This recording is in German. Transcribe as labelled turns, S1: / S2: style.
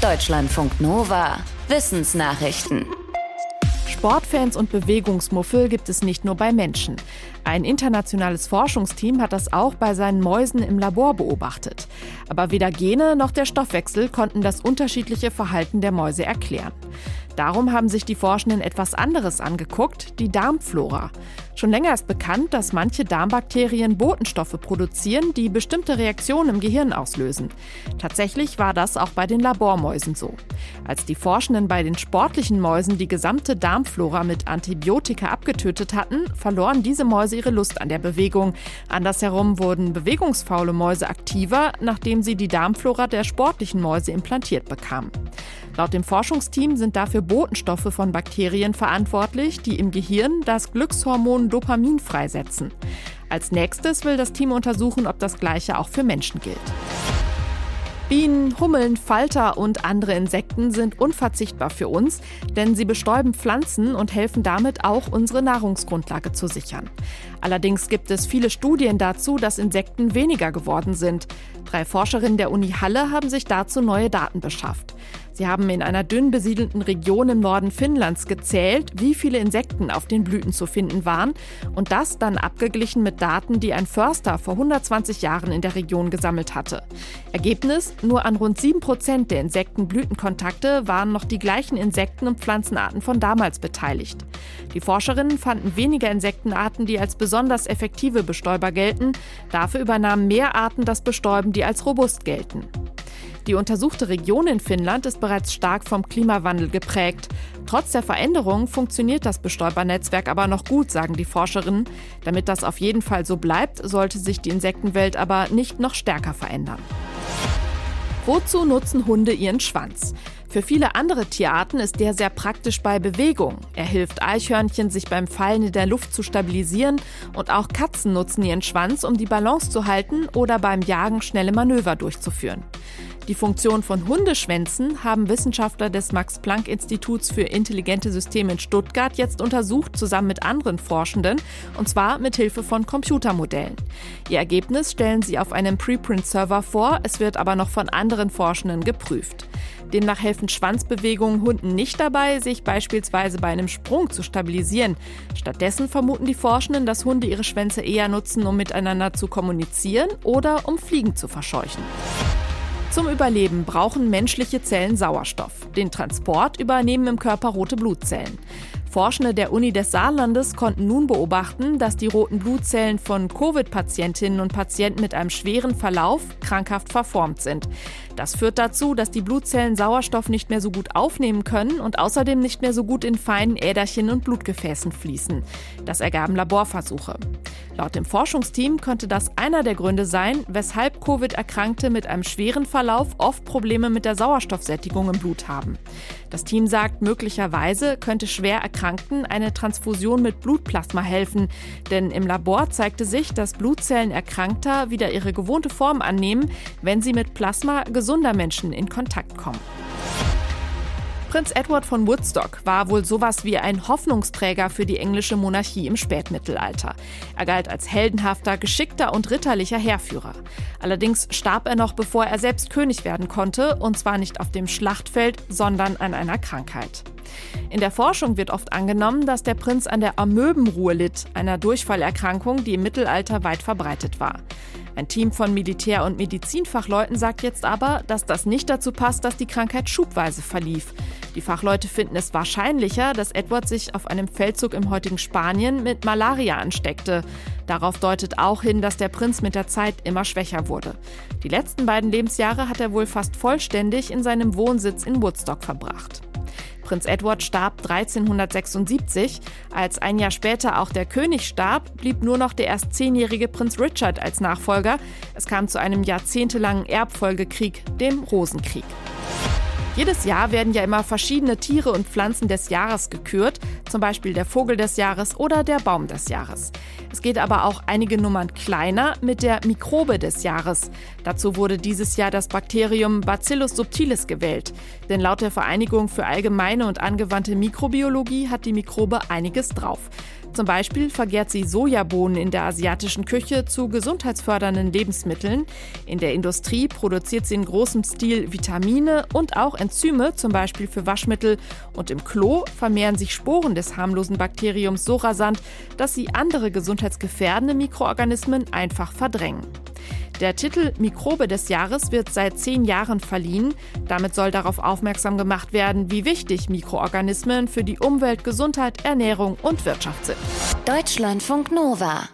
S1: Deutschlandfunk Nova. Wissensnachrichten.
S2: Sportfans und Bewegungsmuffel gibt es nicht nur bei Menschen. Ein internationales Forschungsteam hat das auch bei seinen Mäusen im Labor beobachtet. Aber weder Gene noch der Stoffwechsel konnten das unterschiedliche Verhalten der Mäuse erklären. Darum haben sich die Forschenden etwas anderes angeguckt, die Darmflora. Schon länger ist bekannt, dass manche Darmbakterien Botenstoffe produzieren, die bestimmte Reaktionen im Gehirn auslösen. Tatsächlich war das auch bei den Labormäusen so. Als die Forschenden bei den sportlichen Mäusen die gesamte Darmflora mit Antibiotika abgetötet hatten, verloren diese Mäuse ihre Lust an der Bewegung. Andersherum wurden bewegungsfaule Mäuse aktiver, nachdem sie die Darmflora der sportlichen Mäuse implantiert bekamen. Laut dem Forschungsteam sind dafür Botenstoffe von Bakterien verantwortlich, die im Gehirn das Glückshormon Dopamin freisetzen. Als nächstes will das Team untersuchen, ob das Gleiche auch für Menschen gilt. Bienen, Hummeln, Falter und andere Insekten sind unverzichtbar für uns, denn sie bestäuben Pflanzen und helfen damit auch, unsere Nahrungsgrundlage zu sichern. Allerdings gibt es viele Studien dazu, dass Insekten weniger geworden sind. Drei Forscherinnen der Uni Halle haben sich dazu neue Daten beschafft. Sie haben in einer dünn besiedelten Region im Norden Finnlands gezählt, wie viele Insekten auf den Blüten zu finden waren und das dann abgeglichen mit Daten, die ein Förster vor 120 Jahren in der Region gesammelt hatte. Ergebnis: Nur an rund 7 Prozent der Insektenblütenkontakte waren noch die gleichen Insekten und Pflanzenarten von damals beteiligt. Die Forscherinnen fanden weniger Insektenarten, die als besonders effektive Bestäuber gelten. Dafür übernahmen mehr Arten das Bestäuben, die als robust gelten. Die untersuchte Region in Finnland ist bereits stark vom Klimawandel geprägt. Trotz der Veränderung funktioniert das Bestäubernetzwerk aber noch gut, sagen die Forscherinnen. Damit das auf jeden Fall so bleibt, sollte sich die Insektenwelt aber nicht noch stärker verändern. Wozu nutzen Hunde ihren Schwanz? Für viele andere Tierarten ist der sehr praktisch bei Bewegung. Er hilft Eichhörnchen, sich beim Fallen in der Luft zu stabilisieren und auch Katzen nutzen ihren Schwanz, um die Balance zu halten oder beim Jagen schnelle Manöver durchzuführen. Die Funktion von Hundeschwänzen haben Wissenschaftler des Max-Planck-Instituts für intelligente Systeme in Stuttgart jetzt untersucht, zusammen mit anderen Forschenden, und zwar mit Hilfe von Computermodellen. Ihr Ergebnis stellen sie auf einem Preprint-Server vor, es wird aber noch von anderen Forschenden geprüft. Demnach helfen Schwanzbewegungen Hunden nicht dabei, sich beispielsweise bei einem Sprung zu stabilisieren. Stattdessen vermuten die Forschenden, dass Hunde ihre Schwänze eher nutzen, um miteinander zu kommunizieren oder um Fliegen zu verscheuchen. Zum Überleben brauchen menschliche Zellen Sauerstoff. Den Transport übernehmen im Körper rote Blutzellen. Forschende der Uni des Saarlandes konnten nun beobachten, dass die roten Blutzellen von Covid-Patientinnen und Patienten mit einem schweren Verlauf krankhaft verformt sind. Das führt dazu, dass die Blutzellen Sauerstoff nicht mehr so gut aufnehmen können und außerdem nicht mehr so gut in feinen Äderchen und Blutgefäßen fließen. Das ergaben Laborversuche. Laut dem Forschungsteam könnte das einer der Gründe sein, weshalb Covid-Erkrankte mit einem schweren Verlauf oft Probleme mit der Sauerstoffsättigung im Blut haben. Das Team sagt, möglicherweise könnte schwer Erkrankten eine Transfusion mit Blutplasma helfen, denn im Labor zeigte sich, dass Blutzellen Erkrankter wieder ihre gewohnte Form annehmen, wenn sie mit Plasma gesunder Menschen in Kontakt kommen. Prinz Edward von Woodstock war wohl sowas wie ein Hoffnungsträger für die englische Monarchie im Spätmittelalter. Er galt als heldenhafter, geschickter und ritterlicher Heerführer. Allerdings starb er noch bevor er selbst König werden konnte, und zwar nicht auf dem Schlachtfeld, sondern an einer Krankheit. In der Forschung wird oft angenommen, dass der Prinz an der Amöbenruhe litt, einer Durchfallerkrankung, die im Mittelalter weit verbreitet war. Ein Team von Militär- und Medizinfachleuten sagt jetzt aber, dass das nicht dazu passt, dass die Krankheit schubweise verlief. Die Fachleute finden es wahrscheinlicher, dass Edward sich auf einem Feldzug im heutigen Spanien mit Malaria ansteckte. Darauf deutet auch hin, dass der Prinz mit der Zeit immer schwächer wurde. Die letzten beiden Lebensjahre hat er wohl fast vollständig in seinem Wohnsitz in Woodstock verbracht. Prinz Edward starb 1376. Als ein Jahr später auch der König starb, blieb nur noch der erst zehnjährige Prinz Richard als Nachfolger. Es kam zu einem jahrzehntelangen Erbfolgekrieg, dem Rosenkrieg. Jedes Jahr werden ja immer verschiedene Tiere und Pflanzen des Jahres gekürt, zum Beispiel der Vogel des Jahres oder der Baum des Jahres. Es geht aber auch einige Nummern kleiner mit der Mikrobe des Jahres. Dazu wurde dieses Jahr das Bakterium Bacillus subtilis gewählt. Denn laut der Vereinigung für allgemeine und angewandte Mikrobiologie hat die Mikrobe einiges drauf. Zum Beispiel vergärt sie Sojabohnen in der asiatischen Küche zu gesundheitsfördernden Lebensmitteln. In der Industrie produziert sie in großem Stil Vitamine und auch Enzyme, zum Beispiel für Waschmittel. Und im Klo vermehren sich Sporen des harmlosen Bakteriums so rasant, dass sie andere gesundheitsgefährdende Mikroorganismen einfach verdrängen. Der Titel Mikrobe des Jahres wird seit zehn Jahren verliehen. Damit soll darauf aufmerksam gemacht werden, wie wichtig Mikroorganismen für die Umwelt, Gesundheit, Ernährung und Wirtschaft sind.
S1: Deutschlandfunk Nova